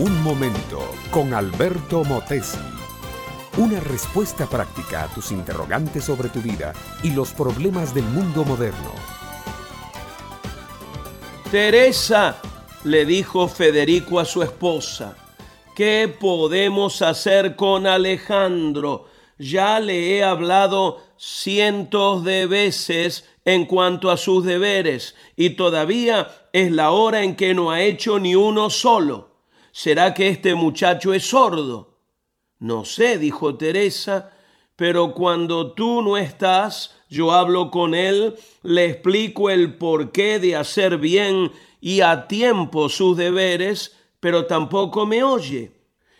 Un momento con Alberto Motesi. Una respuesta práctica a tus interrogantes sobre tu vida y los problemas del mundo moderno. Teresa, le dijo Federico a su esposa, ¿qué podemos hacer con Alejandro? Ya le he hablado cientos de veces en cuanto a sus deberes y todavía es la hora en que no ha hecho ni uno solo. ¿Será que este muchacho es sordo? No sé, dijo Teresa, pero cuando tú no estás, yo hablo con él, le explico el porqué de hacer bien y a tiempo sus deberes, pero tampoco me oye.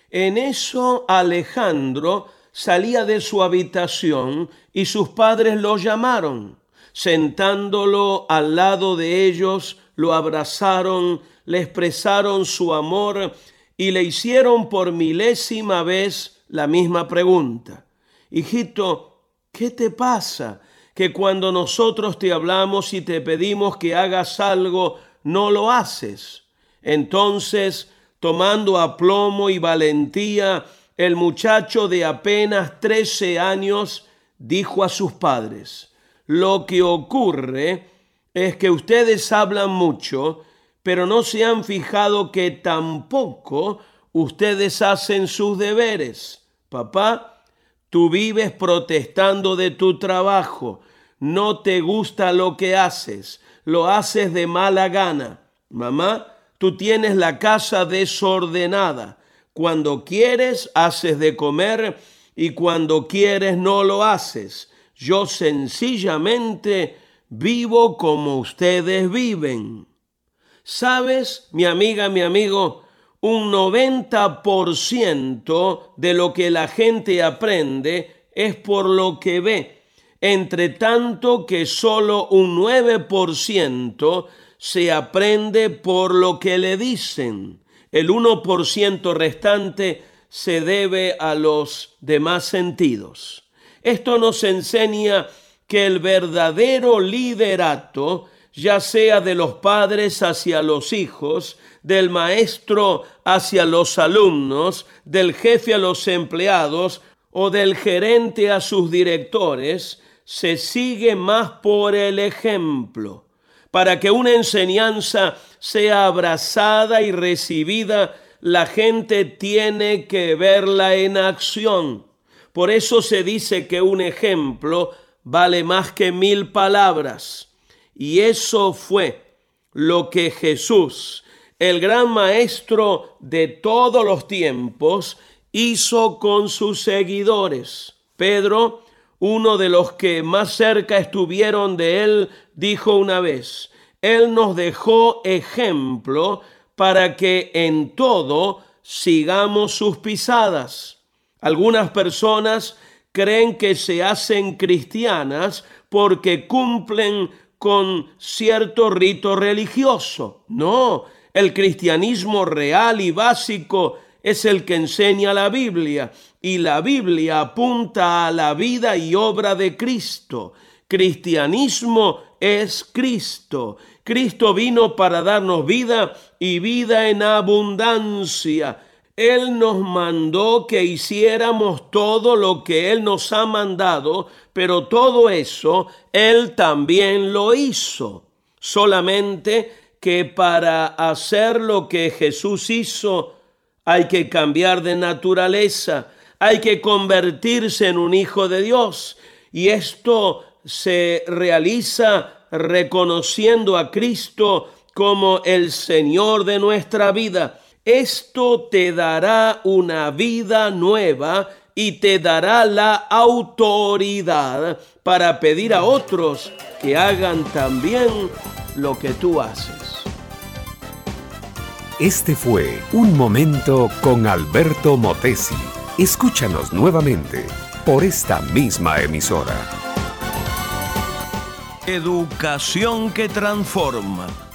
En eso Alejandro salía de su habitación y sus padres lo llamaron. Sentándolo al lado de ellos, lo abrazaron, le expresaron su amor y le hicieron por milésima vez la misma pregunta. Hijito, ¿qué te pasa? Que cuando nosotros te hablamos y te pedimos que hagas algo, no lo haces. Entonces, tomando aplomo y valentía, el muchacho de apenas trece años dijo a sus padres, lo que ocurre es que ustedes hablan mucho, pero no se han fijado que tampoco ustedes hacen sus deberes. Papá, tú vives protestando de tu trabajo, no te gusta lo que haces, lo haces de mala gana. Mamá, tú tienes la casa desordenada. Cuando quieres, haces de comer y cuando quieres, no lo haces. Yo sencillamente vivo como ustedes viven. ¿Sabes, mi amiga, mi amigo? Un 90% de lo que la gente aprende es por lo que ve, entre tanto que solo un 9% se aprende por lo que le dicen. El 1% restante se debe a los demás sentidos. Esto nos enseña que el verdadero liderato, ya sea de los padres hacia los hijos, del maestro hacia los alumnos, del jefe a los empleados o del gerente a sus directores, se sigue más por el ejemplo. Para que una enseñanza sea abrazada y recibida, la gente tiene que verla en acción. Por eso se dice que un ejemplo vale más que mil palabras. Y eso fue lo que Jesús, el gran maestro de todos los tiempos, hizo con sus seguidores. Pedro, uno de los que más cerca estuvieron de él, dijo una vez, Él nos dejó ejemplo para que en todo sigamos sus pisadas. Algunas personas creen que se hacen cristianas porque cumplen con cierto rito religioso. No, el cristianismo real y básico es el que enseña la Biblia y la Biblia apunta a la vida y obra de Cristo. Cristianismo es Cristo. Cristo vino para darnos vida y vida en abundancia. Él nos mandó que hiciéramos todo lo que Él nos ha mandado, pero todo eso Él también lo hizo. Solamente que para hacer lo que Jesús hizo hay que cambiar de naturaleza, hay que convertirse en un hijo de Dios. Y esto se realiza reconociendo a Cristo como el Señor de nuestra vida esto te dará una vida nueva y te dará la autoridad para pedir a otros que hagan también lo que tú haces. Este fue Un Momento con Alberto Motesi. Escúchanos nuevamente por esta misma emisora. Educación que transforma.